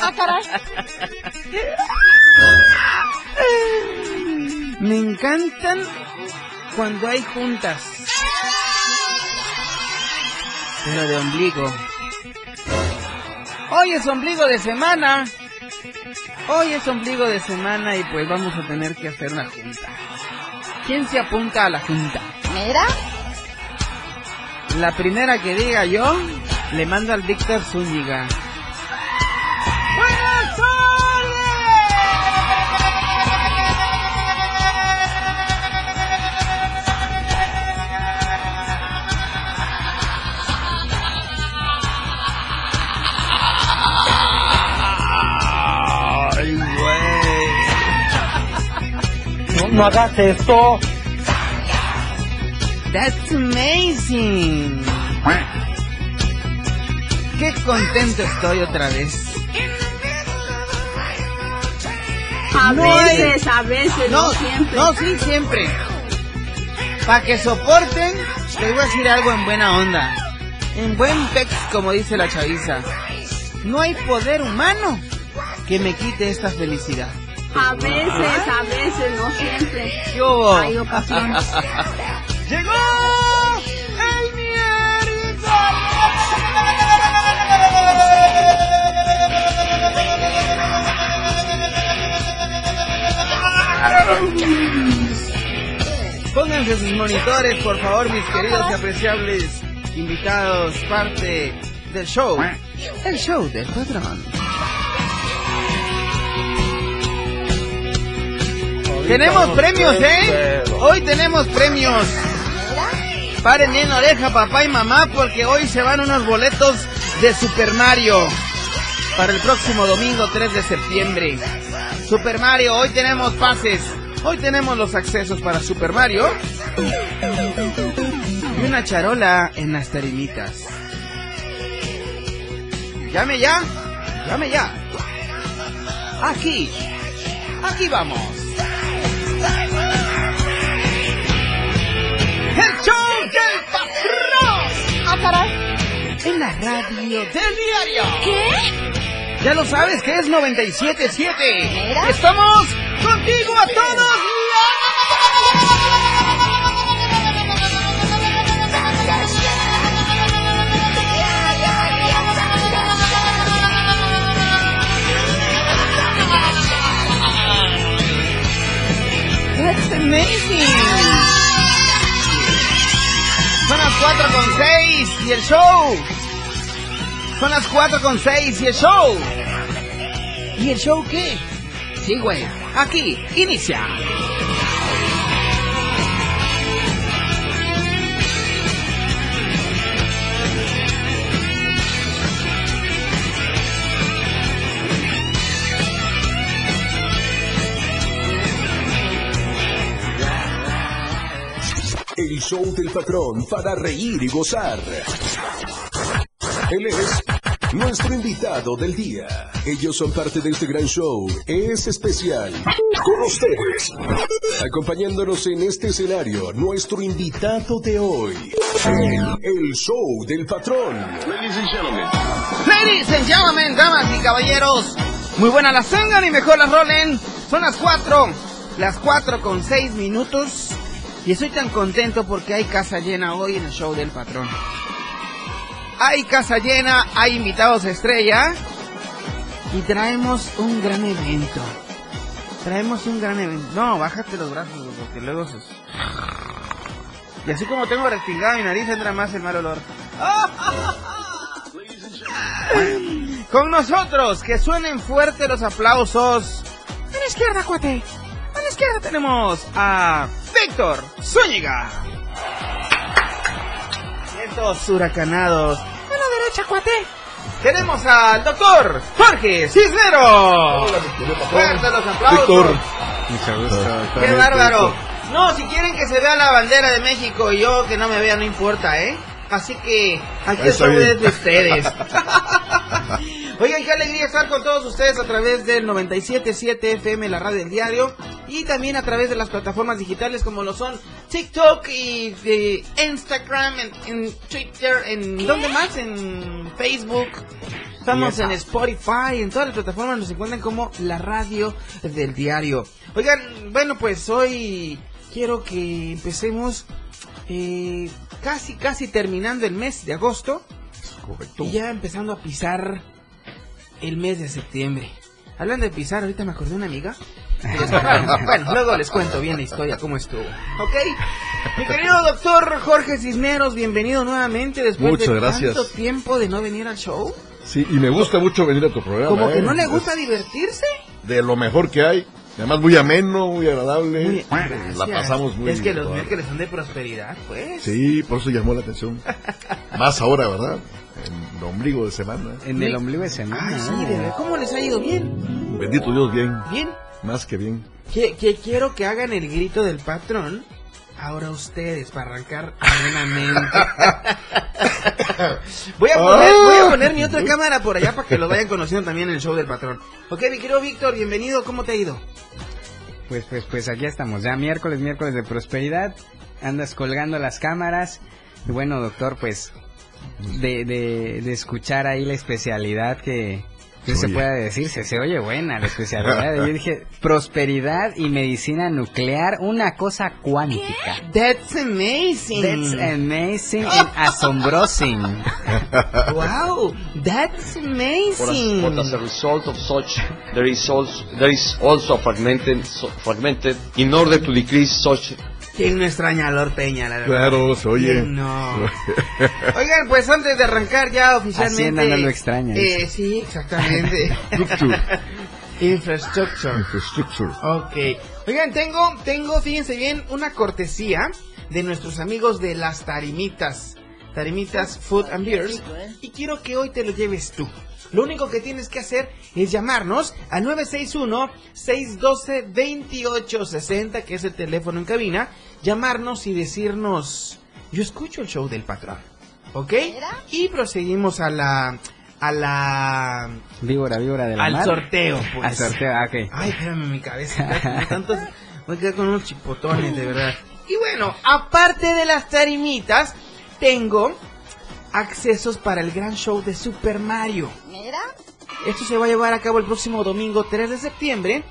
Ah, caray. Me encantan cuando hay juntas. Pero de ombligo. Hoy es ombligo de semana. Hoy es ombligo de semana y pues vamos a tener que hacer una junta. ¿Quién se apunta a la junta? Mira, La primera que diga yo, le mando al Víctor Zúñiga. No, hagas esto. That's amazing. Qué contento estoy otra vez. a No hay- veces, a veces, no, No, siempre. no, sí, siempre. Para que soporten, les voy a decir algo en buena onda. En buen pex, como dice la chaviza. No hay poder humano que me quite esta felicidad. A veces, a veces, no siempre. ¿Qué hubo? Hay ocasiones. ¡Llegó el! Pónganse sus monitores, por favor, mis queridos y apreciables invitados, parte del show. El show del patrón. Tenemos premios, ¿eh? Hoy tenemos premios. Paren bien oreja, papá y mamá, porque hoy se van unos boletos de Super Mario para el próximo domingo 3 de septiembre. Super Mario, hoy tenemos pases. Hoy tenemos los accesos para Super Mario. Y una charola en las tarimitas. Llame ya, llame ya. Aquí, aquí vamos. En la radio del diario. ¿Qué? Ya lo sabes que es 97.7. Mira. Estamos contigo a todos. That's amazing. Son las 4 con 6 y el show. Son las 4 con 6 y el show. ¿Y el show qué? Sí, güey. Aquí, inicia. El show del patrón para reír y gozar. Él es nuestro invitado del día. Ellos son parte de este gran show. Es especial. Con ustedes. Acompañándonos en este escenario, nuestro invitado de hoy. El show del patrón. Ladies and gentlemen, damas y caballeros, muy buenas las tengan y mejor las rolen. Son las 4, las 4 con 6 minutos. Y estoy tan contento porque hay casa llena hoy en el show del patrón. Hay casa llena, hay invitados estrella. y traemos un gran evento. Traemos un gran evento. No, bájate los brazos, porque luego se... Y así como tengo respingada mi nariz, entra más el mal olor. Con nosotros, que suenen fuerte los aplausos. En la izquierda, cuate. En la izquierda tenemos a Víctor Zúñiga. Estos huracanados. La derecha, cuate. Tenemos al doctor Jorge Cisneros. Fuerte los aplausos. Gusto. ¡Qué bárbaro! No, si quieren que se vea la bandera de México y yo que no me vea, no importa, ¿eh? Así que aquí estoy de ustedes. Oigan, qué alegría estar con todos ustedes a través del 97.7 FM, la radio del diario, y también a través de las plataformas digitales como lo son TikTok y de Instagram, en, en Twitter, en ¿dónde más? En Facebook. Estamos en Spotify, en todas las plataformas nos encuentran como la radio del diario. Oigan, bueno, pues hoy quiero que empecemos eh, casi, casi terminando el mes de agosto Correcto. y ya empezando a pisar el mes de septiembre. Hablando de pisar, ahorita me acordé de una amiga. bueno, luego les cuento bien la historia, cómo estuvo. ¿Ok? Mi querido doctor Jorge Cisneros, bienvenido nuevamente después Muchas de gracias. tanto tiempo de no venir al show. Sí, y me gusta mucho venir a tu programa. Como que ¿eh? no le gusta divertirse. De lo mejor que hay. Además, muy ameno, muy agradable. Muy- la gracias. pasamos muy Es que los bien. miércoles son de prosperidad, pues. Sí, por eso llamó la atención. Más ahora, ¿verdad? En el ombligo de semana. En el ombligo de semana. Ay, sí, de verdad. ¿Cómo les ha ido? ¿Bien? Bendito Dios, bien. ¿Bien? Más que bien. Que, que quiero que hagan el grito del patrón. Ahora ustedes, para arrancar amenamente. voy, a poner, voy a poner mi otra cámara por allá para que lo vayan conociendo también en el show del patrón. Ok, mi querido Víctor, bienvenido. ¿Cómo te ha ido? Pues, pues, pues aquí estamos. Ya miércoles, miércoles de prosperidad. Andas colgando las cámaras. Y bueno, doctor, pues de, de, de escuchar ahí la especialidad que, que se pueda decir, se, se oye buena la especialidad. Yo dije, prosperidad y medicina nuclear, una cosa cuántica. That's amazing. That's amazing and asombrosing. wow, that's amazing. but as a result of such, there is also, there is also fragmented, so, fragmented in order to decrease such ¿Quién no extraña a Lord Peña, la verdad? Claro, se oye. ¿Quién no? Oigan, pues antes de arrancar ya oficialmente. Hacienda no lo extraña, Eh, sí, exactamente. Structure. Infrastructure. Infrastructure. Ok. Oigan, tengo, tengo, fíjense bien, una cortesía de nuestros amigos de las Tarimitas. Tarimitas Food and Beers. Y quiero que hoy te lo lleves tú. Lo único que tienes que hacer es llamarnos al 961-612-2860, que es el teléfono en cabina. Llamarnos y decirnos, yo escucho el show del patrón. ¿Ok? Y proseguimos a la... A la... Víbora, víbora de la Al mar. sorteo, pues. Al sorteo, ah, ok. Ay, espérame, mi cabeza. ya, Tantos, voy a quedar con unos chipotones, de verdad. Y bueno, aparte de las tarimitas, tengo accesos para el gran show de Super Mario. Mira. Esto se va a llevar a cabo el próximo domingo 3 de septiembre,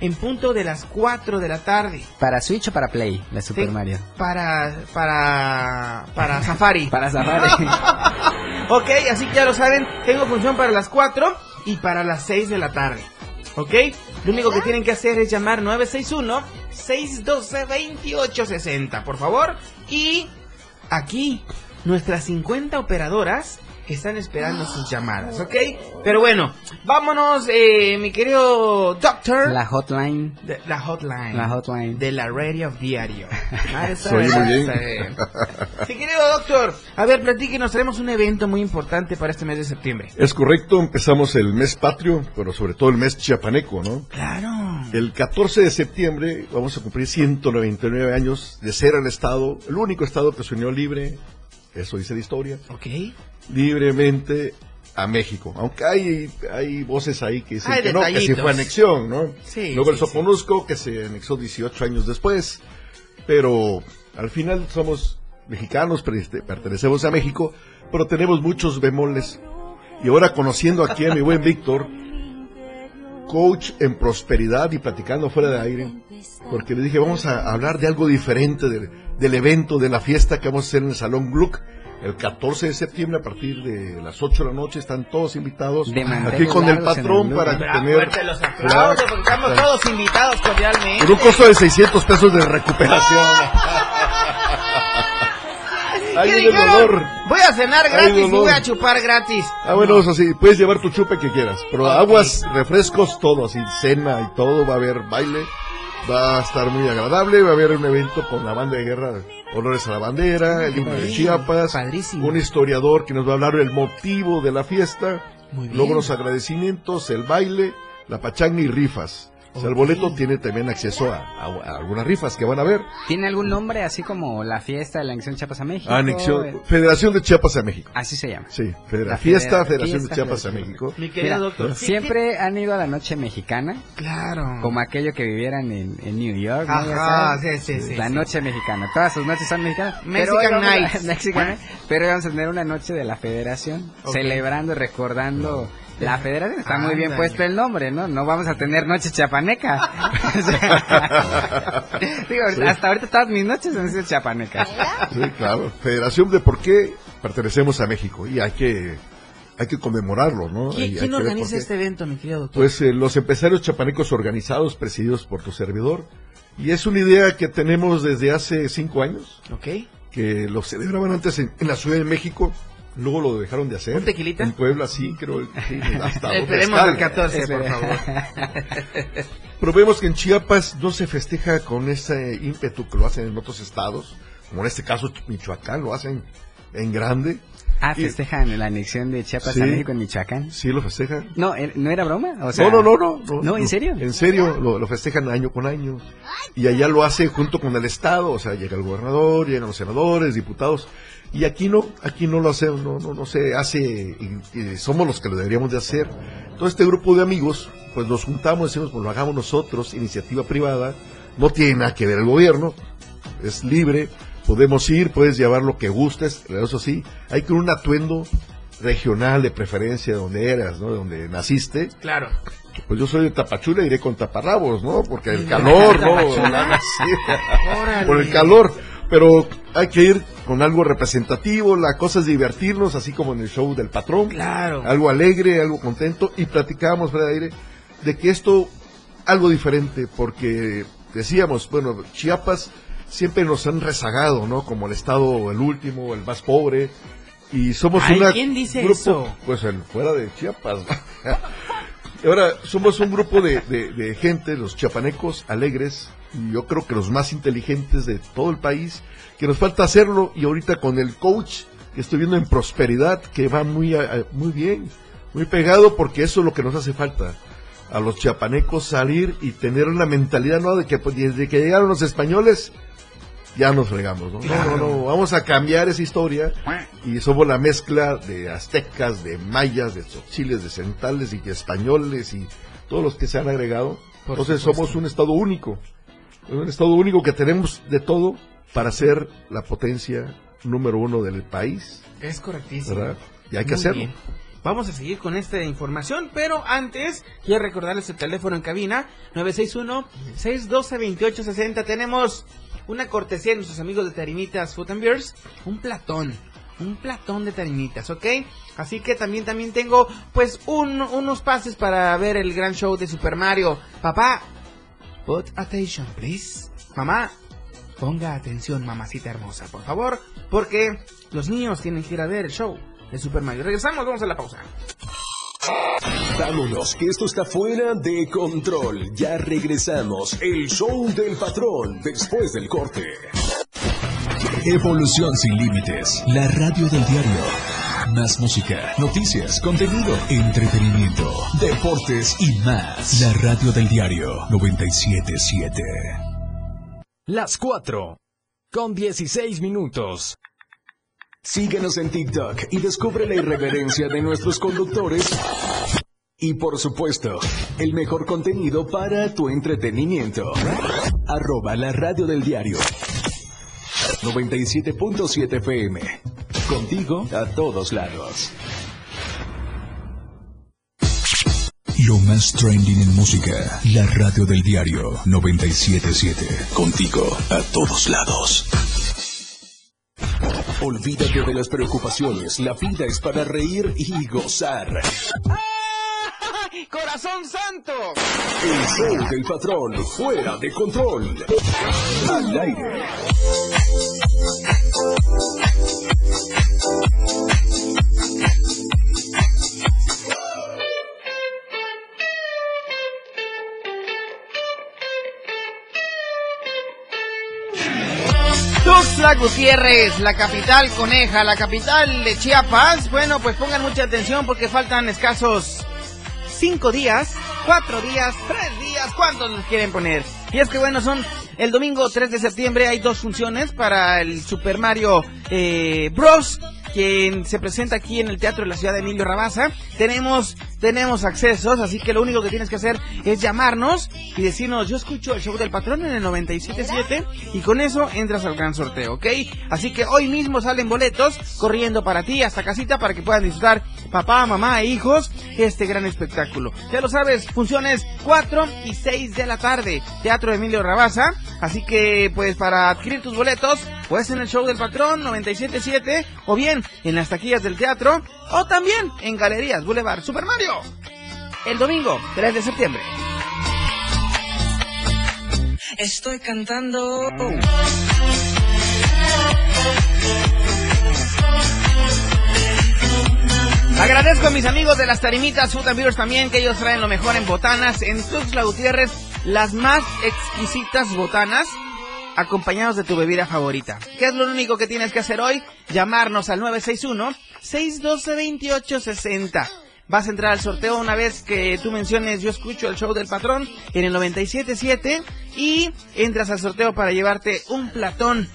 en punto de las 4 de la tarde. ¿Para Switch o para Play? La Super Sí, Mario. Para, para, para Safari. Para Safari. Ok, así que ya lo saben, tengo función para las 4 y para las 6 de la tarde. ¿Ok? Lo único que tienen que hacer es llamar 961-612-2860, por favor. Y aquí, nuestras 50 operadoras están esperando sus llamadas, ¿ok? Pero bueno, vámonos, eh, mi querido doctor. La hotline. De- la hotline. La hotline. De la radio diario. Ah, oye muy bien, bien. Sí, querido doctor, a ver, platíquenos, tenemos un evento muy importante para este mes de septiembre. Es correcto, empezamos el mes patrio, pero sobre todo el mes chiapaneco, ¿no? Claro. El 14 de septiembre vamos a cumplir 199 años de ser el Estado, el único Estado que se unió libre, eso dice la historia, Ok. libremente a México. Aunque hay, hay voces ahí que dicen Hay que no, que sí fue anexión, ¿no? Sí, Luego el sí, sí. Soconusco, que se anexó 18 años después, pero al final somos mexicanos, pertenece- pertenecemos a México, pero tenemos muchos bemoles. Y ahora conociendo aquí a mi buen Víctor, coach en prosperidad y platicando fuera de aire, porque le dije, vamos a hablar de algo diferente del, del evento, de la fiesta que vamos a hacer en el Salón Gluck, el 14 de septiembre a partir de las 8 de la noche. Están todos invitados De aquí con el patrón el para. Ah, tener fuerte los aplausos, porque estamos todos invitados cordialmente. con un costo de 600 pesos de recuperación. Voy a cenar gratis y voy a chupar gratis. Ah, bueno, eso sí, puedes llevar tu chupe que quieras, pero Ok. aguas, refrescos, todo, así, cena y todo, va a haber baile, va a estar muy agradable, va a haber un evento con la banda de guerra, honores a la bandera, el himno de Chiapas, padrísimo. un historiador que nos va a hablar el motivo de la fiesta, Muy bien. luego los agradecimientos, el baile, la pachanga y rifas. O sea, el boleto tiene también acceso a, a- a algunas rifas que van a ver. ¿Tiene algún nombre así como la fiesta de la anexión Chiapas a México? Anexión, Eh, Federación de Chiapas a México. Así se llama. Sí, Federa- La Fiesta, Federa- Federación de Fiesta, Chiapas a. México. Mi querido Mira, doctor. Siempre han ido a la noche mexicana, Claro. como aquello que vivieran en, en New York. ¿no? Ajá, sí, sí, sí, La sí. noche mexicana. Todas sus noches son mexicanas. Mexican Nights. Mexican. Pero vamos a tener una noche de la federación, Ok. celebrando y recordando la federación. Está muy bien puesto el nombre, ¿no? No vamos a tener noche chapaneca. Digo, Sí. hasta ahorita todas mis noches han sido chapanecas. Sí, claro. Federación de por qué pertenecemos a México y hay que hay que conmemorarlo, ¿no? ¿Quién, hay quién organiza este evento, mi querido doctor? Pues eh, los empresarios chapanecos organizados, presididos por tu servidor. Y es una idea que tenemos desde hace cinco años, ok. que lo celebraban antes en, en la Ciudad de México, luego lo dejaron de hacer. ¿Un tequilita? En Puebla, sí, creo. sí, hasta Esperemos el 14, por favor. Pero vemos que en Chiapas no se festeja con ese ímpetu que lo hacen en otros estados, como en este caso Michoacán, lo hacen en grande. Ah, festejan la anexión de Chiapas Sí. a México en Michoacán. Sí, lo festejan. No, eh, ¿no era broma? O sea, no, no, no, no, No, ¿en serio? En serio, lo, lo festejan año con año. Y allá lo hace junto con el Estado, o sea, llega el gobernador, llegan los senadores, diputados. Y aquí no, aquí no lo hacemos, no, no, no se hace, y, y somos los que lo deberíamos de hacer. Todo este grupo de amigos, pues nos juntamos, decimos, pues lo hagamos nosotros, iniciativa privada, no tiene nada que ver el gobierno, es libre, podemos ir, puedes llevar lo que gustes, eso sí, hay que un atuendo regional de preferencia de donde eras, ¿no? De donde naciste, Claro. pues yo soy de Tapachula, iré con taparrabos, ¿no? Porque el calor, ¿no? Por el calor. Pero hay que ir con algo representativo, la cosa es divertirnos, así como en el show del patrón. Claro. Algo alegre, algo contento. Y platicábamos fuera de aire de que esto, algo diferente, porque decíamos, bueno, Chiapas siempre nos han rezagado, ¿no? Como el estado, el último, el más pobre. Y somos Ay, una ¿quién dice grupo, eso? pues el fuera de Chiapas. Ahora, somos un grupo de, de- de gente, los chiapanecos, alegres, y yo creo que los más inteligentes de todo el país, que nos falta hacerlo, y ahorita con el coach que estoy viendo en prosperidad, que va muy, muy bien, muy pegado, porque eso es lo que nos hace falta. A los chiapanecos salir y tener una mentalidad, ¿no? De que pues, desde que llegaron los españoles, ya nos fregamos, ¿no? No, no, no, vamos a cambiar esa historia y somos la mezcla de aztecas, de mayas, de chiles, de centales y de españoles y todos los que se han agregado. Entonces somos un estado único, un estado único que tenemos de todo para ser la potencia número uno del país, Es correctísimo. ¿verdad? Y hay que Muy hacerlo. bien. Vamos a seguir con esta información, pero antes quiero recordarles el teléfono en cabina 961-612-2860. Tenemos una cortesía de nuestros amigos de Tarimitas Food and Beers, un platón, un platón de tarimitas, ¿ok? Así que también también tengo pues un- unos pases para ver el gran show de Super Mario. Papá, put attention, please. Mamá, Ponga atención, mamacita hermosa, por favor, porque los niños tienen que ir a ver el show de Super Mario. Regresamos, vamos a la pausa. Vámonos, que esto está fuera de control. Ya regresamos. El show del patrón después del corte. Evolución sin límites. La radio del diario. Más música, noticias, contenido, entretenimiento, deportes y más. La radio del diario 977. Las 4. Con 16 minutos. Síguenos en TikTok y descubre la irreverencia de nuestros conductores. Y por supuesto, el mejor contenido para tu entretenimiento. Arroba la radio del diario. 97.7 FM. Contigo a todos lados. Lo más trending en música. La radio del diario 977. Contigo a todos lados. Olvídate de las preocupaciones, la vida es para reír y gozar. ¡Corazón santo! El show del patrón, fuera de control. Al aire. Tuxtla Gutiérrez, la capital coneja, la capital de Chiapas. Bueno, pues pongan mucha atención porque faltan escasos cinco días, cuatro días, tres días, ¿cuántos les quieren poner? Y es que bueno, son el domingo 3 de septiembre hay dos funciones para el Super Mario eh, Bros. Quien se presenta aquí en el Teatro de la Ciudad de Emilio Rabaza. Tenemos, tenemos accesos, así que lo único que tienes que hacer es llamarnos y decirnos, yo escucho el show del patrón en el 97.7 y con eso entras al gran sorteo, ¿ok? Así que hoy mismo salen boletos corriendo para ti hasta casita para que puedan disfrutar papá, mamá e hijos este gran espectáculo. Ya lo sabes, funciones 4 y 6 de la tarde, Teatro Emilio Rabaza. Así que, pues, para adquirir tus boletos, puedes en el show del patrón 97.7 o bien en las taquillas del teatro o también en Galerías Boulevard Super Mario. El domingo 3 de septiembre. Estoy cantando. Agradezco a mis amigos de las Tarimitas Food and Beers también, que ellos traen lo mejor en botanas. En Tuxtla Gutiérrez, las más exquisitas botanas, acompañados de tu bebida favorita. ¿Qué es lo único que tienes que hacer hoy? Llamarnos al 961-612-2860. Vas a entrar al sorteo una vez que tú menciones Yo escucho el show del patrón en el 977 y entras al sorteo para llevarte un platón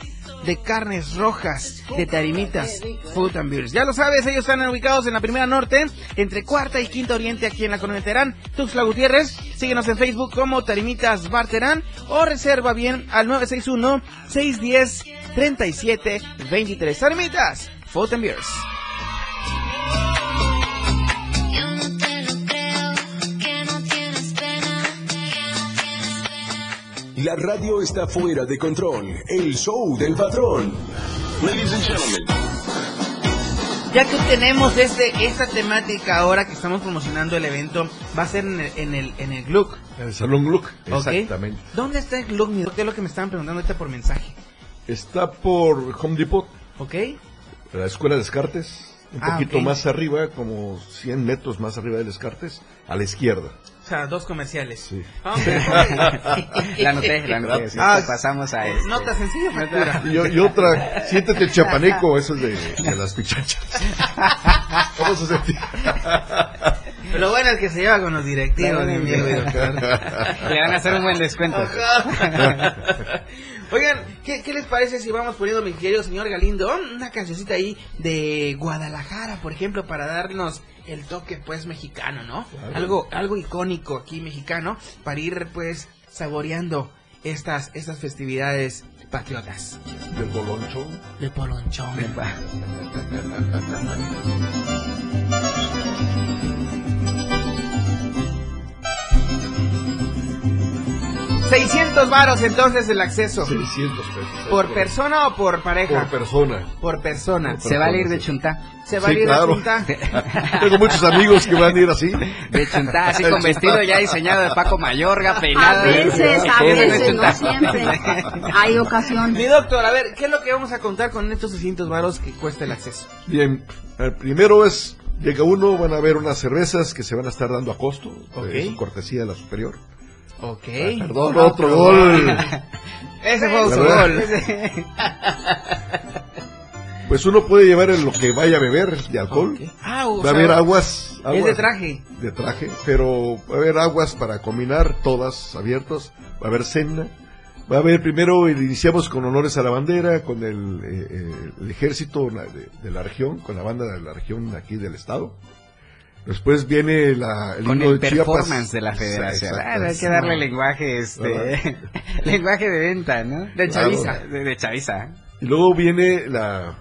de carnes rojas de Tarimitas Food and Beers. Ya lo sabes, ellos están ubicados en la primera norte, entre cuarta y quinta oriente aquí en la colonia Terán, Tuxtla Gutiérrez. Síguenos en Facebook como Tarimitas Bar Terán o reserva bien al 961-610-3723. Tarimitas Food and Beers. La radio está fuera de control. El show del patrón. Ladies and gentlemen. Ya que tenemos este, esta temática ahora que estamos promocionando el evento, va a ser en el, en el, en el Gluck. En el Salón Gluck, exactamente. ¿Dónde está el Gluck? mi doctor? ¿Qué es lo que me estaban preguntando ahorita por mensaje? Está por Home Depot, ¿Ok? la Escuela de Descartes, un Ah, poquito más arriba, como 100 metros más arriba de Descartes, a la izquierda. O sea, dos comerciales. Sí. Ah. La noté, la noté. sí, Ah, pasamos a este. Nota sencilla, factura. Y, y otra, siéntete chapaneco, eso es de, de las pichachas. Vamos a sentir. Pero bueno, el que se lleva con los directivos, mi doctor. Le van a hacer un buen descuento. Oigan, ¿qué, qué les parece si vamos poniendo, mi querido señor Galindo, una cancioncita ahí de Guadalajara, por ejemplo, para darnos el toque, pues, mexicano, ¿no? Algo, algo icónico aquí mexicano, para ir, pues, saboreando estas, estas festividades patriotas. Del boloncho. De Polonchón. 600 varos entonces el acceso. 600 pesos. ¿Por persona o por pareja? Por persona. Por persona. Se va a ir de chunta. Se va a Sí, ir a claro. Punta. Tengo muchos amigos que van a ir así. De chunta, así con vestido ya diseñado de Paco Mayorga, peinado. A veces, a de veces, no siempre. Hay ocasión. Mi doctor, a ver, ¿qué es lo que vamos a contar con estos 600 varos que cuesta el acceso? Bien, el primero es, llega uno, van a ver unas cervezas que se van a estar dando a costo, Ok. de su cortesía de la superior. Ok. Perdón, otro gol. Ese fue otro gol. Pues uno puede llevar lo que vaya a beber de alcohol. Ah, o Va a haber aguas, Es aguas de traje. de traje, pero va a haber aguas para combinar, todas abiertas. Va a haber cena. Va a haber primero, iniciamos con honores a la bandera, con el, eh, eh, el ejército de la región, con la banda de la región aquí del estado. Después viene la, el Con himno el de Chiapas. performance de la federación. Exacto. Ah, hay que darle lenguaje, este, lenguaje de venta, ¿no? De chaviza. De, de chaviza. Y luego viene la,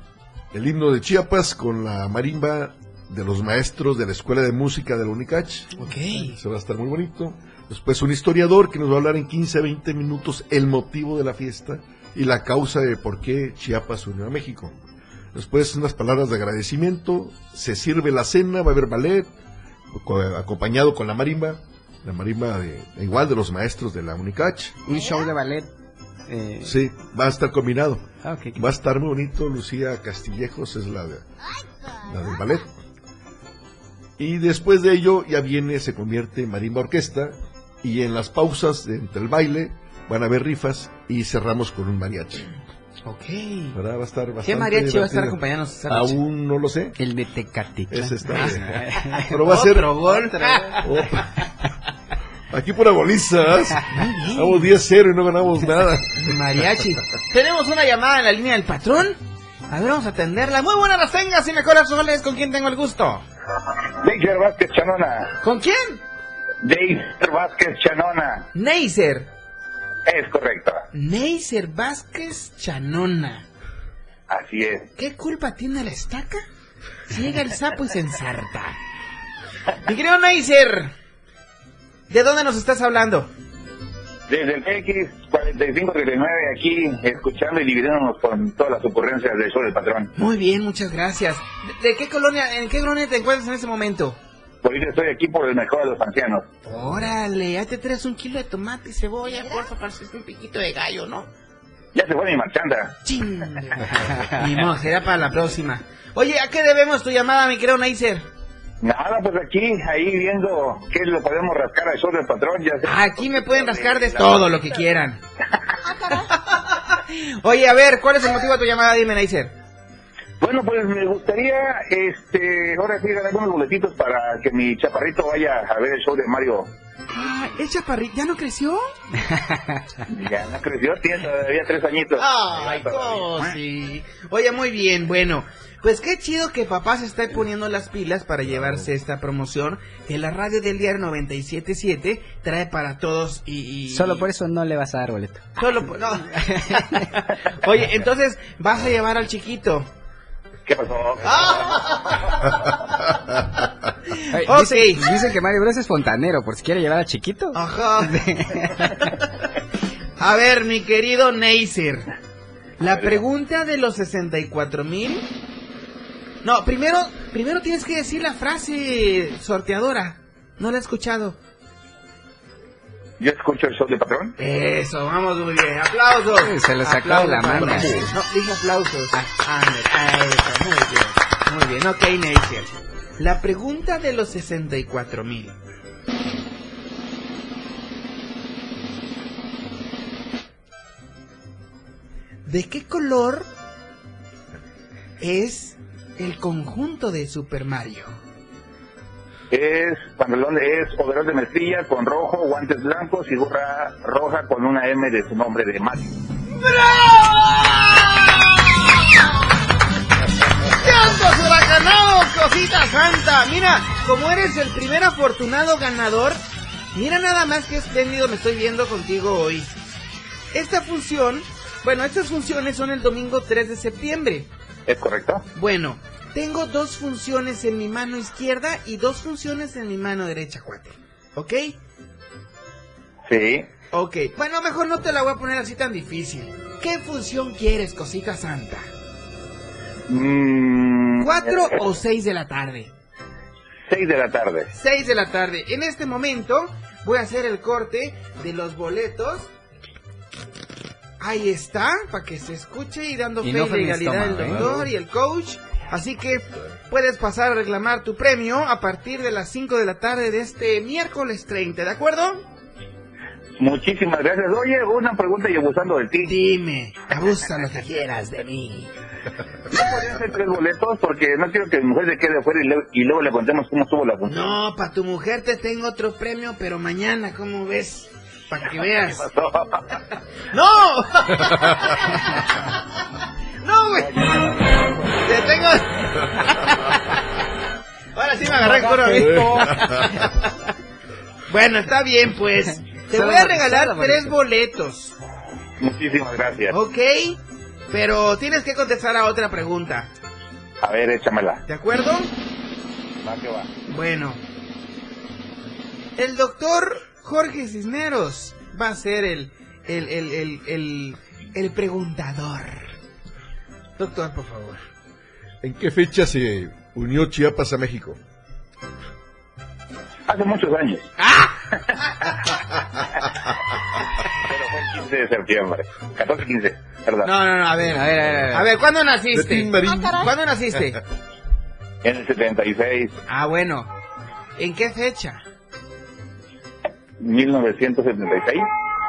el himno de Chiapas con la marimba de los maestros de la Escuela de Música de la Unicach. Ok. Se va a estar muy bonito. Después un historiador que nos va a hablar en 15 a 20 minutos el motivo de la fiesta y la causa de por qué Chiapas unió a México. Después unas palabras de agradecimiento, se sirve la cena, va a haber ballet, co- acompañado con la marimba, la marimba de, igual de los maestros de la Unicach. Un show de ballet. eh, Sí, va a estar combinado. ah. Va a estar muy bonito, Lucía Castillejos es la, de, la del ballet. Y después de ello ya viene, se convierte en marimba orquesta y en las pausas de entre el baile van a haber rifas y cerramos con un mariachi. Ok. ¿Verdad? Va a estar bastante ¿Qué mariachi va a estar acompañándonos esta noche? Aún no lo sé. El de Tecatitla. Ese está. Pero va a ser. Otro gol. Opa. Aquí pura golizas. Vamos 10-0 y no ganamos nada. Mariachi. Tenemos una llamada en la línea del patrón. A ver, vamos a atenderla. Muy buenas las tengas y mejores soles. ¿Con quién tengo el gusto? Deiser Vázquez Chanona. ¿Con quién? Deiser Vázquez Chanona. Neiser. Es correcto. Neiser Vázquez Chanona. Así es. ¿Qué culpa tiene la estaca? Si llega el sapo y se ensarta. Mi querido Neiser, ¿de dónde nos estás hablando? Desde el X4539 aquí, escuchando y dividiéndonos con todas las ocurrencias del show del patrón. Muy bien, muchas gracias. ¿De, de qué colonia, en qué colonia te encuentras en este momento? Ahorita estoy aquí por el mejor de los ancianos. Órale, ya te traes un kilo de tomate y cebolla, porfa, para hacer un piquito de gallo, ¿no? Ya se fue mi marchanda. Ching. Ni modo, será para la próxima. Oye, ¿a qué debemos tu llamada, mi querido Neiser? Nada, pues aquí, ahí viendo qué lo podemos rascar al show del patrón. Ya sé. Aquí me pueden rascar de todo lo que quieran. Oye, a ver, ¿cuál es el motivo de tu llamada? Dime, Neiser. Bueno, pues me gustaría, este, ahora sí, ganar unos boletitos para que mi chaparrito vaya a ver el show de Mario. Ah, ¿el chaparrito ya no creció? Ya no creció, tiene todavía tres añitos. Ay, cosi. Oye, muy bien, bueno. Pues qué chido que papá se está poniendo las pilas para llevarse esta promoción que la radio del diario 977 trae para todos y... y- Solo por eso no le vas a dar boleto. Solo por... No. Oye, entonces vas a llevar al chiquito. ¿Qué pasó? Ay, Ok. Dicen, dicen que Mario Bros es fontanero, por si quiere llevar al chiquito. Ajá. A ver, mi querido Neiser. La pregunta de los 64 mil. No, primero, primero tienes que decir la frase sorteadora. No la he escuchado. Yo escucho el show del patrón. Eso, vamos muy bien. Aplausos. Sí, se lo sacó de la aplausos. No, dije aplausos. Ah, ándale, eso, muy bien. Muy bien, ok, Neiser. La pregunta de los 64 mil. ¿De qué color es el conjunto de Super Mario? Es pantalón, es overol de mezclilla con rojo, guantes blancos y gorra roja con una M de su nombre de Mario. ¡Cantos huracanados, cosita santa! Mira, como eres el primer afortunado ganador, mira nada más que espléndido me estoy viendo contigo hoy. Esta función, bueno, estas funciones son el domingo 3 de septiembre. ¿Es correcto? Bueno, tengo dos funciones en mi mano izquierda y dos funciones en mi mano derecha, cuate. ¿Ok? Sí. Ok. Bueno, mejor no te la voy a poner así tan difícil. ¿Qué función quieres, cosita santa? Mm, ¿Cuatro o seis de la tarde? Seis de la tarde. 6 de la tarde. En este momento voy a hacer el corte de los boletos. Ahí está, para que se escuche y dando Y fe no y legalidad estómago, ¿eh? doctor y el coach. Así que puedes pasar a reclamar tu premio a partir de las 5 de la tarde de este miércoles 30, ¿de acuerdo? Muchísimas gracias. Oye, una pregunta y abusando de ti. Dime, abusa lo que quieras de mí. ¿No podrían ser tres boletos? Porque no quiero que mi mujer se quede afuera y, le- y luego le contemos cómo estuvo la función. No, para tu mujer te tengo otro premio, pero mañana, ¿cómo ves? Para que veas. ¡No! ¡No, güey! Te tengo... Ahora sí me agarré el coro a. Bueno, está bien, pues. Te voy a regalar tres boletos, Muchísimas gracias. ¿ok? Pero tienes que contestar a otra pregunta, A ver, échamela. ¿de acuerdo? Va que va. Bueno, el doctor Jorge Cisneros va a ser el, el, el, el, el, el preguntador. Doctor, por favor. ¿En qué fecha se unió Chiapas a México? Hace muchos años. Pero fue el 15 de septiembre. 14-15, ¿verdad? No, no, no, a ver, a ver, a ver. A ver, ¿cuándo naciste? Marín. ¿Cuándo naciste? En el 76, Ah, bueno. ¿En qué fecha? 1976.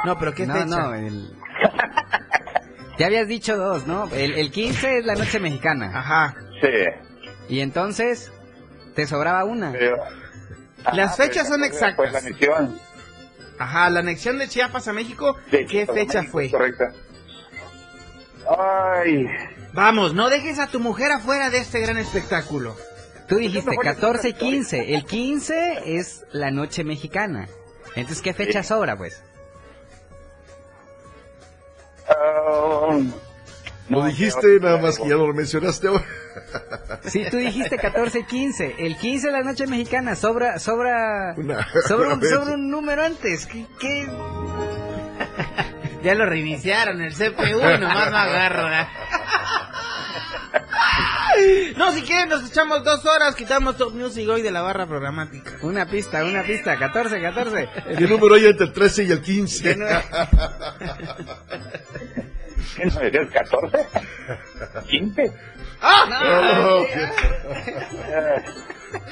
No, pero ¿qué no, fecha? no, el... Ya habías dicho dos, ¿no? El, el 15 es la noche mexicana. Ajá. Sí. Y entonces, te sobraba una. Pero, Las fechas son exactas. Fue la misión. Ajá, la anexión de Chiapas a México, de ¿qué Chiapas fecha México, fue? Correcta. Ay, Vamos, no dejes a tu mujer afuera de este gran espectáculo. Tú dijiste mejor 14 y es 15. El 15 es la noche mexicana. Entonces, ¿qué fecha Sí. sobra, pues? Lo no, dijiste, pero- nada más que ya no lo mencionaste ahora. Sí, tú dijiste 14 y 15. El 15 es la noche mexicana. Sobra, sobra, Una- sobra, un, una vez. sobra un número antes. ¿Qué? qué? Ya lo reiniciaron el CPU y nomás no agarro. No, si quieren nos echamos dos horas, quitamos Top Music hoy de la barra programática. Una pista, una pista. 14, 14. ¿Qué número hay entre el 13 y el 15? ¿Qué no decías? ¿14? ¿15? Oh,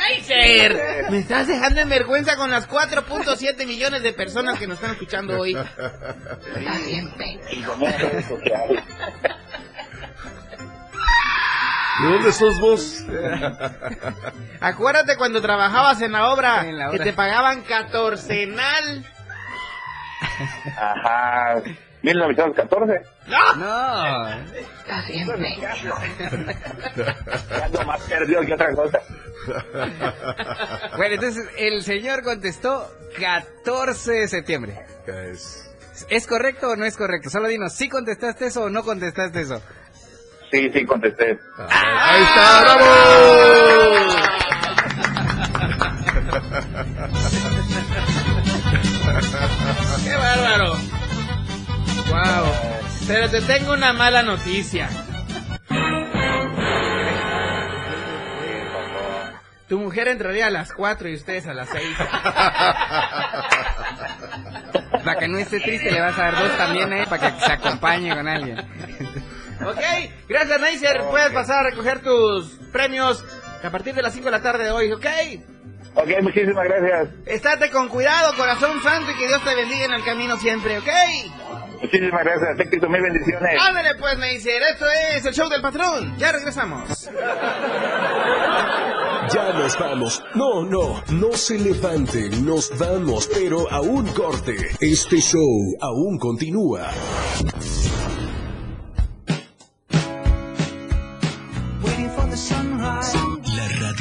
¡Nicer! Me estás dejando en vergüenza con las 4.7 millones de personas que nos están escuchando hoy. Redes sociales. ¿De dónde sos vos? Acuérdate cuando trabajabas en la obra, En la que obra. te pagaban catorcenal. Ajá. 1914. No. Algo más perdido que otra cosa. Bueno, entonces el señor contestó 14 de septiembre. Es- ¿Es correcto o no es correcto? Solo dinos, ¿sí contestaste eso o no contestaste eso? Sí, sí, contesté. Ahí está, bravo. ¡Qué bárbaro! ¡Wow! Pero te tengo una mala noticia. Tu mujer entraría a las 4 y ustedes a las 6. Para que no esté triste le vas a dar dos también, ¿eh? Para que se acompañe con alguien. Ok, gracias Neisser. Puedes pasar a recoger tus premios a partir de las 5 de la tarde de hoy, ¿ok? Ok, muchísimas gracias. Estate con cuidado, corazón santo, y que Dios te bendiga en el camino siempre, ¿ok? Muchísimas gracias. Éxito, mil bendiciones. Ándale pues, Neisser. Esto es el show del patrón. Ya regresamos. Ya nos vamos. No, no, no se levanten, nos vamos, pero a un corte. Este show aún continúa.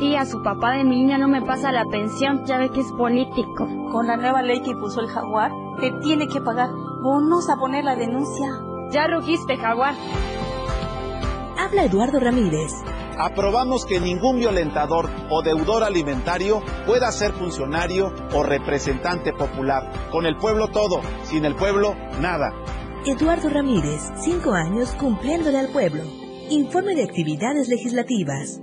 Tía, su papá de mi niña no me pasa la pensión, ya ve que es político. Con la nueva ley que puso el jaguar, te tiene que pagar. Bonos a poner la denuncia. Ya rugiste, jaguar. Habla Eduardo Ramírez. Aprobamos que ningún violentador o deudor alimentario pueda ser funcionario o representante popular. Con el pueblo todo, sin el pueblo nada. Eduardo Ramírez, cinco años cumpliéndole al pueblo. Informe de actividades legislativas.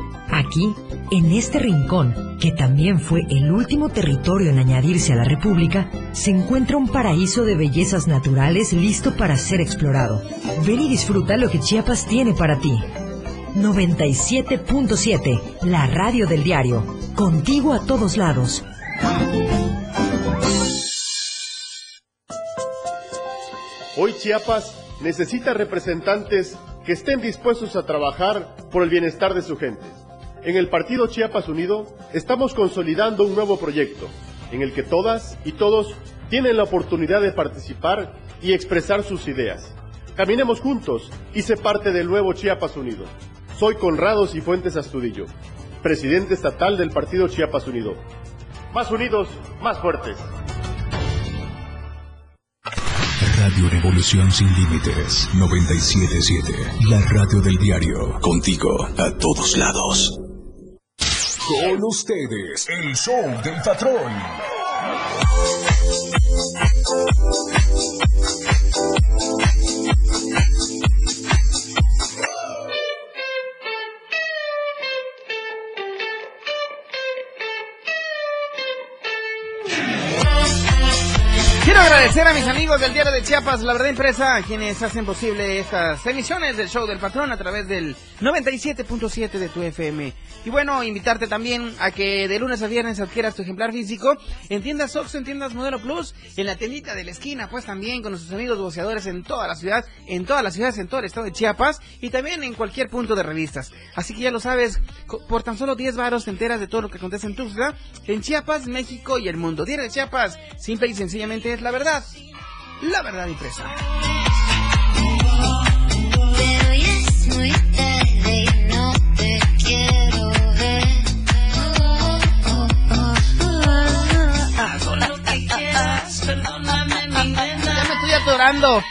Aquí, en este rincón, que también fue el último territorio en añadirse a la República, se encuentra un paraíso de bellezas naturales listo para ser explorado. Ven y disfruta lo que Chiapas tiene para ti. 97.7, la radio del diario. Contigo a todos lados. Hoy Chiapas necesita representantes que estén dispuestos a trabajar por el bienestar de su gente. En el Partido Chiapas Unido estamos consolidando un nuevo proyecto en el que todas y todos tienen la oportunidad de participar y expresar sus ideas. Caminemos juntos y sé parte del nuevo Chiapas Unido. Soy Conrado Cifuentes Astudillo, presidente estatal del Partido Chiapas Unido. Más unidos, más fuertes. Radio Revolución Sin Límites 977. La radio del diario. Contigo a todos lados. Con ustedes, el show del patrón. Quiero agradecer a mis amigos del Diario de Chiapas, La Verdad Impresa, quienes hacen posible estas emisiones del show del patrón a través del 97.7 de tu FM. Y bueno, invitarte también a que de lunes a viernes adquieras tu ejemplar físico en tiendas Oxxo, en tiendas Modelo Plus, en la tiendita de la esquina, pues también con nuestros amigos boceadores en toda la ciudad, en todas las ciudades, en todo el estado de Chiapas y también en cualquier punto de revistas. Así que ya lo sabes, por tan solo 10 varos te enteras de todo lo que acontece en Tuxtla, en Chiapas, México y el mundo. Diario de Chiapas, simple y sencillamente la verdad. La verdad impresa. Pero ya es muy tarde y no te quiero ver. Haz lo que quieras, perdóname mi nena. Ya me estoy atorando.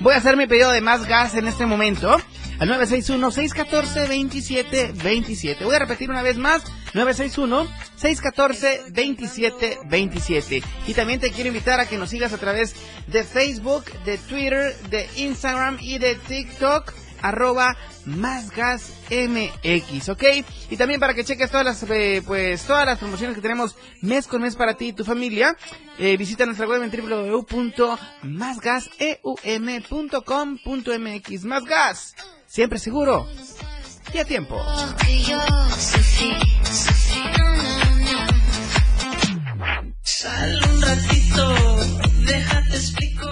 Voy a hacer mi pedido de más gas en este momento. Al 961-614-2727. Voy a repetir una vez más. 961-614-2727. Y también te quiero invitar a que nos sigas a través de Facebook, de Twitter, de Instagram y de TikTok arroba más gas mx, ¿ok? Y también para que cheques todas las, eh, pues, todas las promociones que tenemos mes con mes para ti y tu familia, eh, visita nuestra web en www.másgaseum.com.mx. Más gas, siempre seguro y a tiempo. Sal un ratito, déjate explico.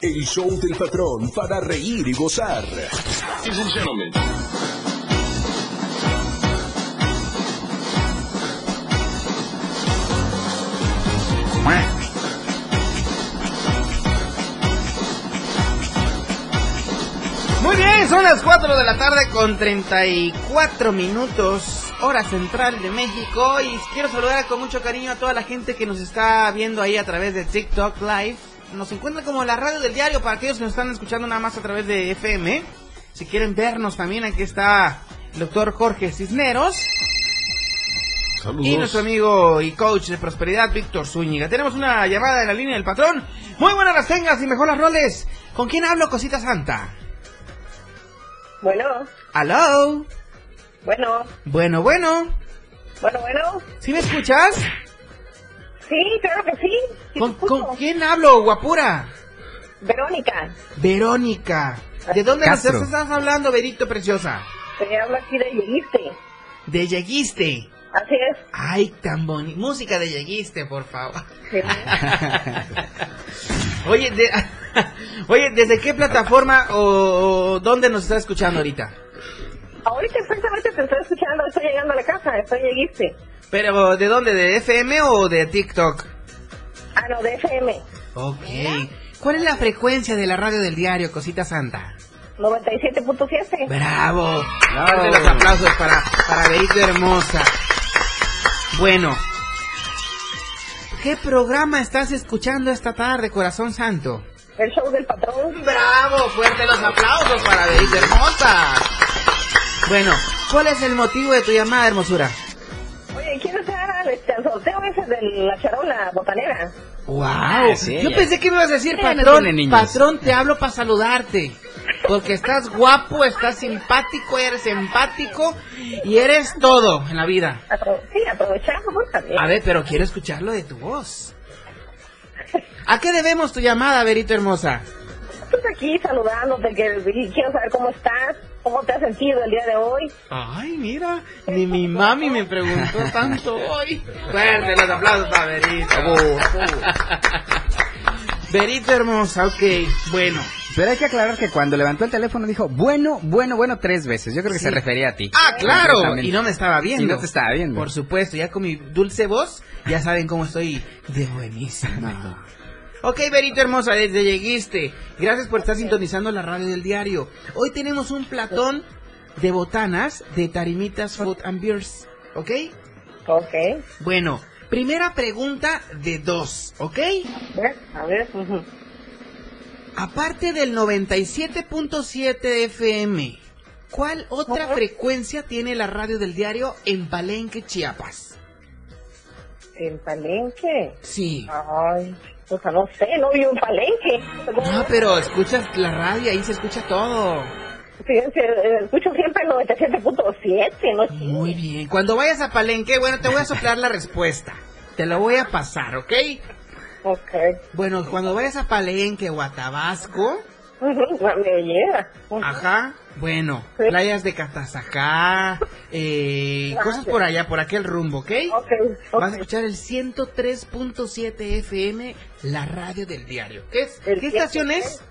El show del patrón para reír y gozar. Muy bien, son las 4 de la tarde con 34 minutos, hora central de México. Y quiero saludar con mucho cariño a toda la gente que nos está viendo ahí a través de TikTok Live. Nos encuentra como la radio del diario para aquellos que nos están escuchando nada más a través de FM. Si quieren vernos también, aquí está el doctor Jorge Cisneros. Y nuestro amigo y coach de prosperidad, Víctor Zúñiga. Tenemos una llamada de la línea del patrón. Muy buenas las tengas y mejor las roles. ¿Con quién hablo, cosita santa? Bueno, ¿Aló? bueno, Bueno, bueno. bueno, bueno. ¿Sí me escuchas? Sí, claro que sí. sí ¿Con, con quién hablo, guapura? Verónica, Verónica. ¿De dónde nos estás hablando, Verito Preciosa? te hablo aquí de Lleguiste. De Lleguiste. Así es. Ay, tan bonita. Música de Lleguiste, por favor. Sí. Oye, de- Oye, ¿desde qué plataforma o, o dónde nos estás escuchando ahorita? Ahorita exactamente te estoy escuchando, estoy llegando a la casa, estoy Lleguiste. Pero, ¿de dónde? ¿De FM o de TikTok? Ah, no, de FM. Ok. ¿Cuál es la frecuencia de la radio del diario, Cosita Santa? 97.7. ¡Bravo! Fuerte los aplausos para, para Verito Hermosa. Bueno. ¿Qué programa estás escuchando esta tarde, corazón santo? El show del patrón. ¡Bravo! Fuerte los aplausos para Verito Hermosa. Bueno, ¿cuál es el motivo de tu llamada, hermosura? Oye, ¿quieres hacer este, el sorteo ese de la charola botanera? ¡Wow! sí, Yo ya. pensé que me ibas a decir, patrón, patrón, te hablo para saludarte. Porque estás guapo, estás simpático, eres empático y eres todo en la vida. Sí, aprovechamos también. A ver, pero quiero escucharlo de tu voz. ¿A qué debemos tu llamada, Verito hermosa? Pues aquí saludándote, que y quiero saber cómo estás, cómo te has sentido el día de hoy. Ay, mira, ni mi mami me preguntó tanto hoy. Fuerte los aplausos para Verito. Verito hermosa, ok, bueno. Pero hay que aclarar que cuando levantó el teléfono dijo, bueno, bueno, bueno, tres veces. Yo creo que Sí. se refería a ti. Ah, claro. Y no me estaba viendo. Y no te estaba viendo. Por supuesto, ya con mi dulce voz, ya saben cómo estoy de buenísima. Ok, Verito hermosa, desde lleguiste. Gracias por estar sintonizando la radio del diario. Hoy tenemos un platón de botanas de Tarimitas Food and Beers. ¿Ok? Ok. Bueno, primera pregunta de dos, ¿ok? A ver. ujú. Aparte del 97.7 FM, ¿cuál otra frecuencia tiene la radio del diario en Palenque, Chiapas? ¿En Palenque? Sí. Ay, o sea, no sé, no vivo en Palenque. No, pero escuchas la radio, ahí se escucha todo. Sí, sí, eh, escucho siempre el 97.7, ¿no? Muy bien. Cuando vayas a Palenque, bueno, te voy a soplar la respuesta. Te la voy a pasar, ¿ok? Ok. Bueno, cuando vayas a Palenque o a Tabasco, Me llega. Ajá, bueno, playas de Catazacá, eh, cosas por allá, por aquel rumbo, ¿ok? Vas a escuchar el 103.7 FM, la radio del diario. ¿Qué, es? ¿Qué estación es?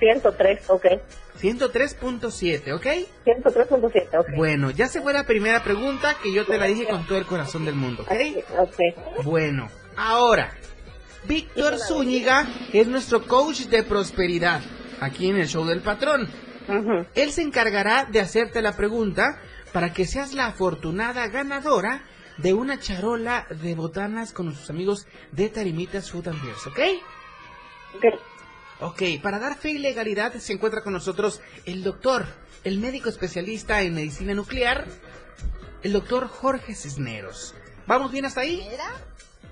103, ok. 103.7, ¿ok? 103.7, ok. Bueno, ya se fue la primera pregunta que yo te la dije con todo el corazón del mundo, ¿ok? Ok. Bueno, ahora, Víctor Zúñiga es nuestro coach de prosperidad aquí en el show del patrón. Él se encargará de hacerte la pregunta para que seas la afortunada ganadora de una charola de botanas con nuestros amigos de Tarimitas Food and Beers, ¿ok? Ok, para dar fe y legalidad se encuentra con nosotros el doctor, el médico especialista en medicina nuclear, el doctor Jorge Cisneros. ¿Vamos bien hasta ahí?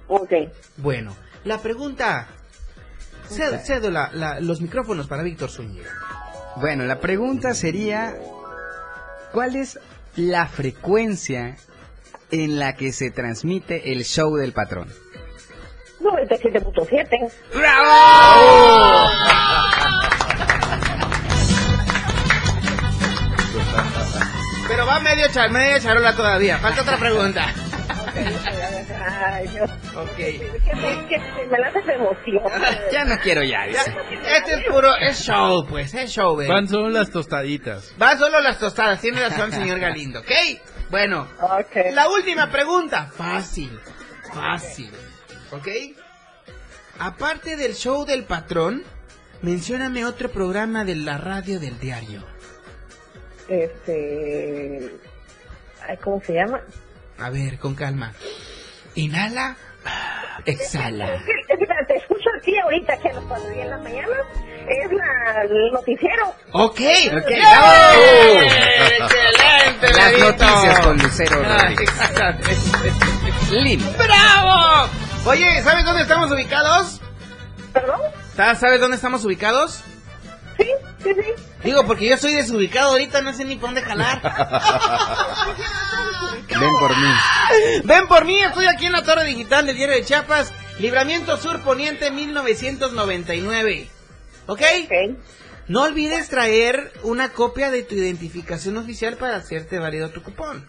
Ok. Bueno, la pregunta... Cedo, cedo la- la- los micrófonos para Víctor Zúñiga. Bueno, la pregunta sería, ¿cuál es la frecuencia en la que se transmite el show del patrón? 97.7. Pero va medio, char, medio charola todavía. Falta otra pregunta. Ay, Dios. Ok. Que, que me lanzas de emoción. Ya no quiero ya, dice. Este es puro, es show, pues, es show, ¿ves? Van solo las tostaditas. Va solo las tostadas, tiene razón, señor Galindo, ¿ok? Bueno, la última pregunta. Fácil, fácil, ¿ok? Aparte del show del patrón, mencióname otro programa de la radio del diario. Este. Ay, ¿Cómo se llama? A ver, con calma. Inhala, exhala. Es que te escucho aquí ahorita, que cuando en la mañana es la, el noticiero. Ok, Ok, bravo. Excelente, Las noticias con Lucero Ah, Rodríguez. exactamente. Lindo. ¡Bravo! Oye, ¿sabes dónde estamos ubicados? ¿Perdón? ¿Sabes dónde estamos ubicados? Sí, sí, sí. Digo, porque yo soy desubicado ahorita, no sé ni por dónde jalar. Ven por mí. Ven por mí, estoy aquí en la Torre Digital del Diario de Chiapas, Libramiento Sur Poniente 1999. ¿Ok? No olvides traer una copia de tu identificación oficial para hacerte válido tu cupón.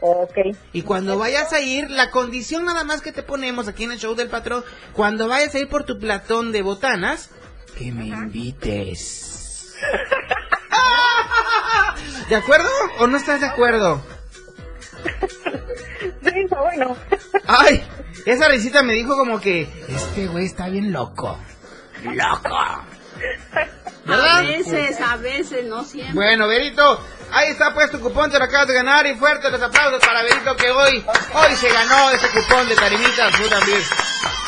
Ok. Y cuando vayas a ir, la condición nada más que te ponemos aquí en el show del patrón, cuando vayas a ir por tu platón de botanas, que me invites. ¿De acuerdo o no estás de acuerdo? Sí, está bueno. Ay, esa risita me dijo como que este güey está bien loco. Loco. ¿Verdad? A veces, a veces, no siempre. Bueno, Berito, ahí está pues tu cupón, te lo acabas de ganar y fuerte los aplausos para Berito que hoy, hoy se ganó este cupón de Tarimitas Food and Beers.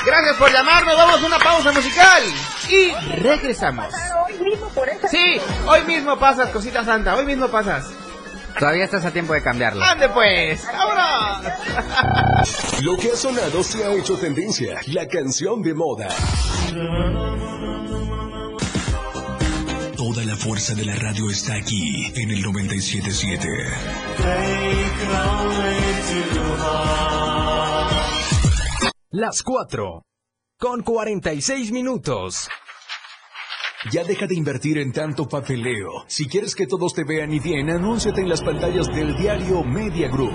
Gracias por llamarnos, vamos a una pausa musical y regresamos. Hoy mismo por eso. Sí, hoy mismo pasas, cosita santa, hoy mismo pasas. Todavía estás a tiempo de cambiarlo. ¡Ande pues! ¡Vámonos! Lo que ha sonado se ha hecho tendencia, la canción de moda. Toda la fuerza de la radio está aquí en el 977. Las 4. Con 46 minutos. Ya deja de invertir en tanto papeleo. Si quieres que todos te vean y bien, anúnciate en las pantallas del diario Media Group.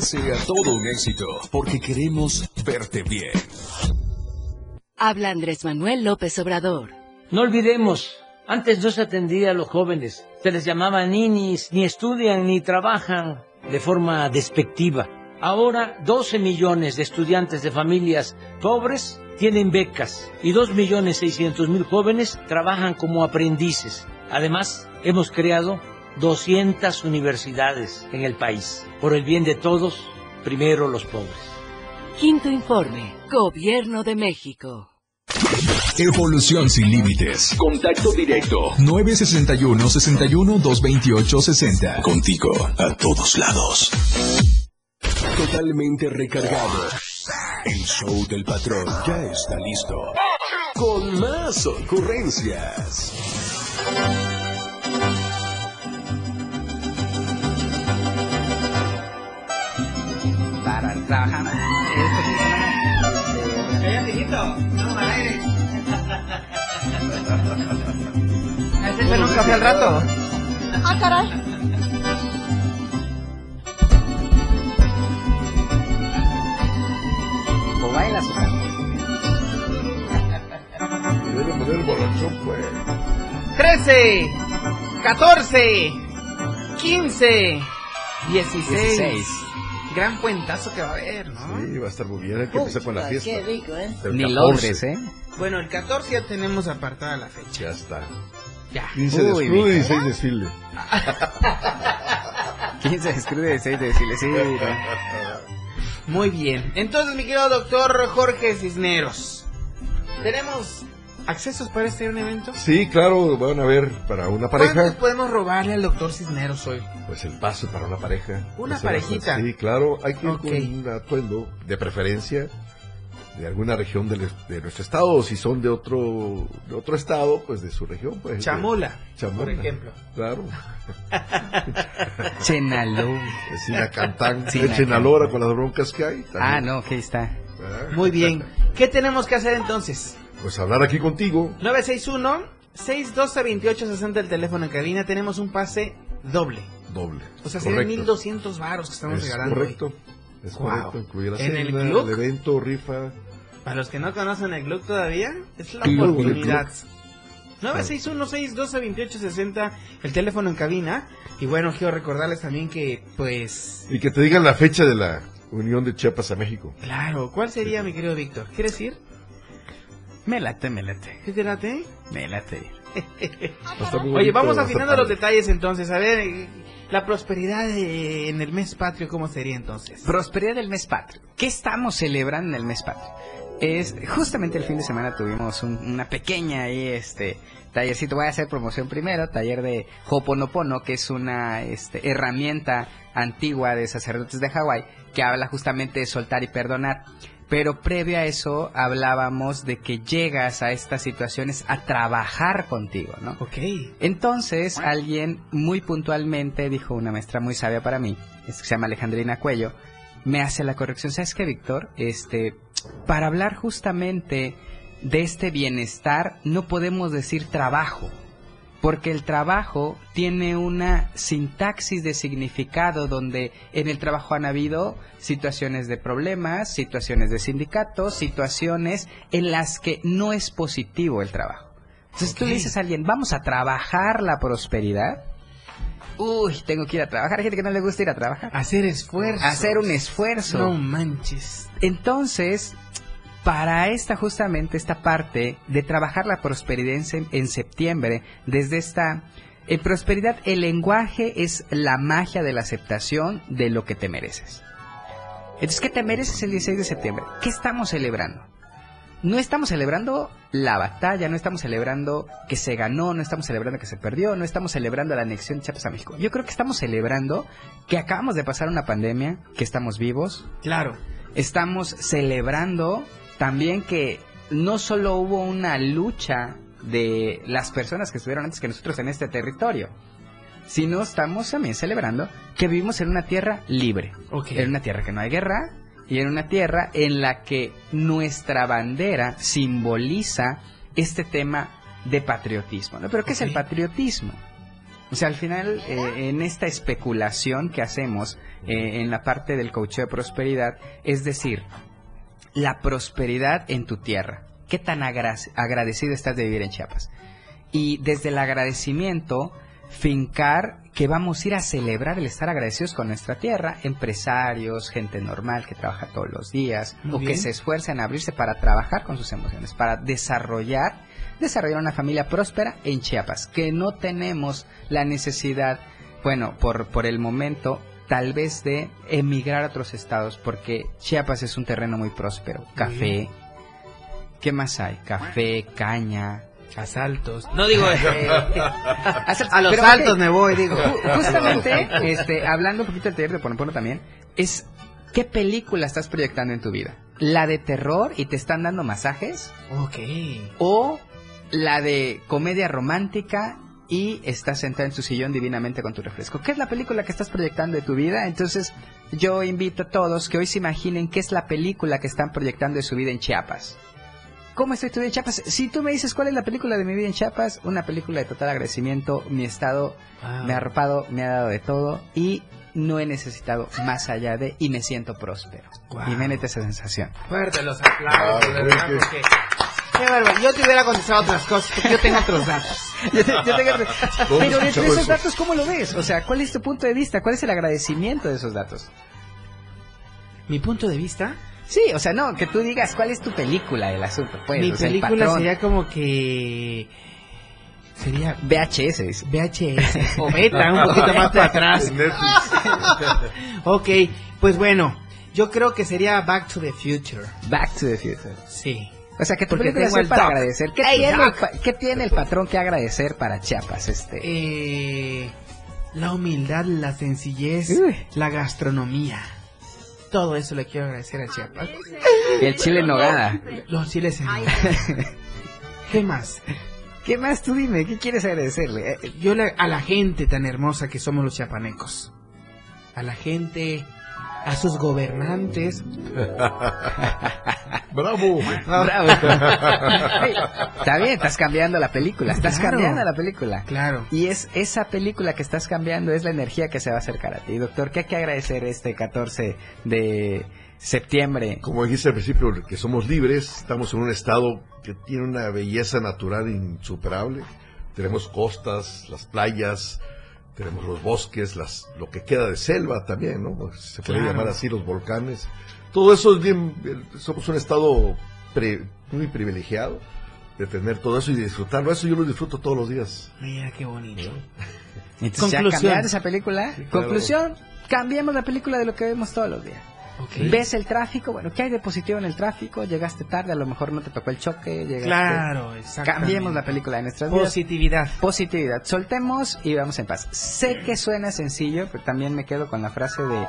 sea todo un éxito, porque queremos verte bien. Habla Andrés Manuel López Obrador. No olvidemos, antes no se atendía a los jóvenes, se les llamaba ninis, ni estudian ni trabajan de forma despectiva. Ahora 12 millones de estudiantes de familias pobres tienen becas y 2 millones 600 mil jóvenes trabajan como aprendices. Además, hemos creado 200 universidades en el país. Por el bien de todos, primero los pobres. Quinto informe. Gobierno de México. Evolución sin límites. Contacto directo. 961-61-228-60. Contigo, a todos lados. Totalmente recargado. El show del patrón ya está listo. Con más ocurrencias. Fin de semana. Calla, amiguito. Vamos al aire. Un café al rato. Ah, caray. Debe poner el borrachón, pues. 13, 14, 15, 16. 16. Gran puentazo que va a haber, ¿no? Sí, va a estar muy bien. Hay que empezar con la fiesta. Qué rico, ¿eh? El Ni 14. Londres, ¿eh? Bueno, el 14 ya tenemos apartada la fecha. Ya está. Ya. 15 Uy, descrude y mija. 16 desfile. 15 de escrude de 6 de decirle, sí. ¿no? Muy bien. Entonces, mi querido doctor Jorge Cisneros, ¿tenemos accesos para este gran evento? Sí, claro, van a ver para una ¿Cuántos pareja. podemos robarle al doctor Cisneros hoy? Pues el paso para una pareja. Una Pues, parejita. Sí, claro, hay que ir con un atuendo de preferencia de alguna región del de, nuestro estado, o si son de otro de otro estado, pues de su región, pues. Chamula, de- Chamula, por ejemplo. Claro. Chenaló. Es Sinacantán, Chenalora con las broncas que hay. también. Ah, no, que está. Ah. Muy bien. ¿Qué tenemos que hacer entonces? Pues hablar aquí contigo. 961-612-2860 el teléfono en cabina. Tenemos un pase doble. Doble. O sea, serían Correcto. 1200 varos que estamos Es regalando. hoy. correcto. Es Wow. correcto. Incluye la ¿En el cena, club? el evento, rifa. Para los que no conocen el club todavía, es la Club, el oportunidad. club. 961-612-2860 el teléfono en cabina. Y bueno, quiero recordarles también que, pues, Y que te digan la fecha de la Unión de Chiapas a México. claro, ¿cuál sería, mi querido Víctor? ¿Quieres ir? Me late, me late. ¿Qué te late? Me late. Muy Oye, vamos afinando los detalles entonces. A ver, la prosperidad en el mes patrio, ¿cómo sería entonces? Prosperidad del mes patrio. ¿Qué estamos celebrando en el mes patrio? Es justamente el fin de semana tuvimos un- una pequeña ahí, este tallercito. Voy a hacer promoción primero, taller de Hoponopono, que es una este, herramienta antigua de sacerdotes de Hawái que habla justamente de soltar y perdonar. Pero previo a eso hablábamos de que llegas a estas situaciones a trabajar contigo, ¿no? Ok. Entonces, alguien muy puntualmente dijo, una maestra muy sabia para mí, que se llama Alejandrina Cuello, me hace la corrección. ¿Sabes qué, Víctor? Este, para hablar justamente de este bienestar, no podemos decir trabajo, porque el trabajo tiene una sintaxis de significado donde en el trabajo han habido situaciones de problemas, situaciones de sindicatos, situaciones en las que no es positivo el trabajo. Entonces tú dices a alguien, vamos a trabajar la prosperidad. Uy, tengo que ir a trabajar. Hay gente que no le gusta ir a trabajar. Hacer esfuerzo. Hacer un esfuerzo. No manches. Entonces, para esta justamente esta parte de trabajar la prosperidad en, se- en septiembre, desde esta en prosperidad el lenguaje es la magia de la aceptación de lo que te mereces. Entonces, ¿qué te mereces el 16 de septiembre? ¿Qué estamos celebrando? No estamos celebrando la batalla, no estamos celebrando que se ganó, no estamos celebrando que se perdió, no estamos celebrando la anexión de Chiapas a México. Yo creo que estamos celebrando que acabamos de pasar una pandemia, que estamos vivos. Claro. Estamos celebrando también que no solo hubo una lucha de las personas que estuvieron antes que nosotros en este territorio, sino estamos también celebrando que vivimos en una tierra libre, en una tierra que no hay guerra y en una tierra en la que nuestra bandera simboliza este tema de patriotismo. ¿no? Pero ¿qué es el patriotismo? O sea, al final, eh, en esta especulación que hacemos eh, en la parte del coacheo de prosperidad, es decir, la prosperidad en tu tierra. ¿Qué tan agra- agradecido estás de vivir en Chiapas? Y desde el agradecimiento, fincar que vamos a ir a celebrar el estar agradecidos con nuestra tierra, empresarios, gente normal que trabaja todos los días, Muy o que se esfuerzan a abrirse para trabajar con sus emociones, para desarrollar, desarrollar una familia próspera en Chiapas, que no tenemos la necesidad, bueno, por, por el momento, tal vez de emigrar a otros estados, porque Chiapas es un terreno muy próspero. Café, ¿qué más hay? Café, caña. Asaltos. No digo, Asaltos. a los Pero, altos ok, me voy, digo. ju- Justamente, este, hablando un poquito del taller de Ponopono también, es ¿qué película estás proyectando en tu vida? ¿La de terror y te están dando masajes? Ok. ¿O la de comedia romántica y estás sentado en tu sillón divinamente con tu refresco? ¿Qué es la película que estás proyectando de tu vida? Entonces, yo invito a todos que hoy se imaginen qué es la película que están proyectando de su vida en Chiapas. ¿Cómo estoy tu vida en Chiapas? Si tú me dices cuál es la película de mi vida en Chiapas, una película de total agradecimiento, mi estado Ah. me ha arropado, me ha dado de todo y no he necesitado más allá de y me siento próspero. Wow. Y esa sensación. Fuerte los aplausos, de verdad, es que- porque... Qué bárbaro. Yo te hubiera contestado otras cosas, porque yo tengo otros datos. Yo te- yo tengo- Pero dentro de esos eso. datos, ¿cómo lo ves? O sea, ¿cuál es tu punto de vista? ¿Cuál es el agradecimiento de esos datos? ¿Mi punto de vista? Sí, o sea, no, que tú digas cuál es tu película del asunto. Pues, Mi o sea, el película sería como que... Sería... VHS. VHS. O beta, un poquito más para atrás. ok, pues bueno, yo creo que sería Back to the Future. Back to the Future. Sí. O sea, que tu Porque película es para doc. agradecer. ¿Qué, Hey, tiene el, doc. pa- qué tiene el patrón que agradecer para Chiapas? Este? Eh, la humildad, la sencillez, la gastronomía. Todo eso le quiero agradecer a Chiapas. Y el chile en nogada. Los chiles en nogada. ¿Qué más? ¿Qué más tú dime? ¿Qué quieres agradecerle? Yo le- a la gente tan hermosa que somos los chiapanecos. A la gente, a sus gobernantes. Bravo. Bravo. Está bien, estás cambiando la película, estás Claro. cambiando la película. Claro. Y es esa película que estás cambiando, es la energía que se va a acercar a ti. Doctor, ¿qué hay que agradecer este 14 de septiembre? Como dijiste al principio, que somos libres, estamos en un estado que tiene una belleza natural insuperable. Tenemos costas, las playas, tenemos los bosques, las, lo que queda de selva también, ¿no? Se puede Claro. llamar así los volcanes. Todo eso es bien, somos un estado pre- muy privilegiado de tener todo eso y disfrutarlo. Eso yo lo disfruto todos los días. Mira qué bonito. Entonces, ya Conclusión. cambiar esa película. claro. Conclusión, cambiemos la película de lo que vemos todos los días. ¿Ves el tráfico? Bueno, ¿qué hay de positivo en el tráfico? Llegaste tarde, a lo mejor no te tocó el choque. Llegaste... Claro, exactamente. Cambiemos la película de nuestras vidas. Positividad. Positividad. Soltemos y vamos en paz. Sé que suena sencillo, pero también me quedo con la frase de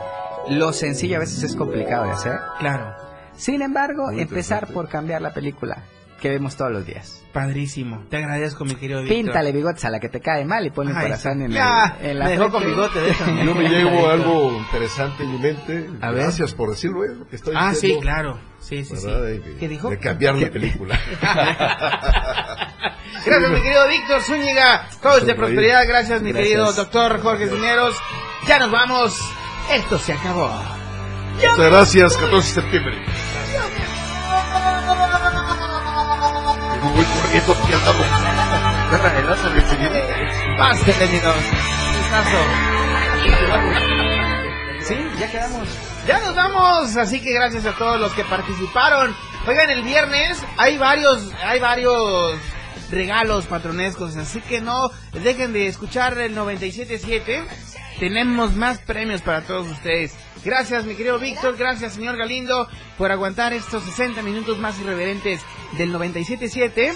lo sencillo a veces es complicado de hacer. Claro. Sin embargo, empezar por cambiar la película que vemos todos los días. Padrísimo. Te agradezco, mi querido Víctor. Píntale bigotes a la que te cae mal y ponle un corazón en, ya, el- en la me dejó con bigote, déjame. Yo me llevo algo interesante en mi mente. A ver. Gracias por decirlo, ¿eh? Que estoy Ah, sí, claro. Sí, sí, sí. ¿verdad? De, ¿Qué dijo? de cambiar ¿Qué? la película. Gracias, mi querido Víctor Zúñiga, coach de prosperidad. Gracias, mi Gracias. querido doctor Jorge Cineros. Ya nos vamos. Esto se acabó. Muchas gracias, 14 de septiembre. Aquí al lado. Agarra el lazo definido. Pásenle, niños. Sí, ya quedamos. Ya nos vamos, así que gracias a todos los que participaron. Oigan, el viernes hay varios, hay varios regalos patronescos, así que no dejen de escuchar el 97.7. Tenemos más premios para todos ustedes. Gracias, mi querido Víctor. Gracias, señor Galindo, por aguantar estos 60 minutos más irreverentes del 97.7.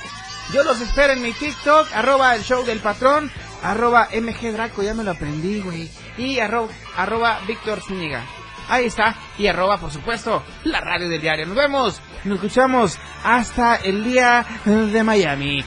Yo los espero en mi TikTok, arroba el show del patrón, arroba MG Draco, ya me lo aprendí, güey. Y arroba, arroba Víctor Zúñiga. Ahí está. Y arroba, por supuesto, la radio del diario. Nos vemos. Nos escuchamos hasta el día de Miami.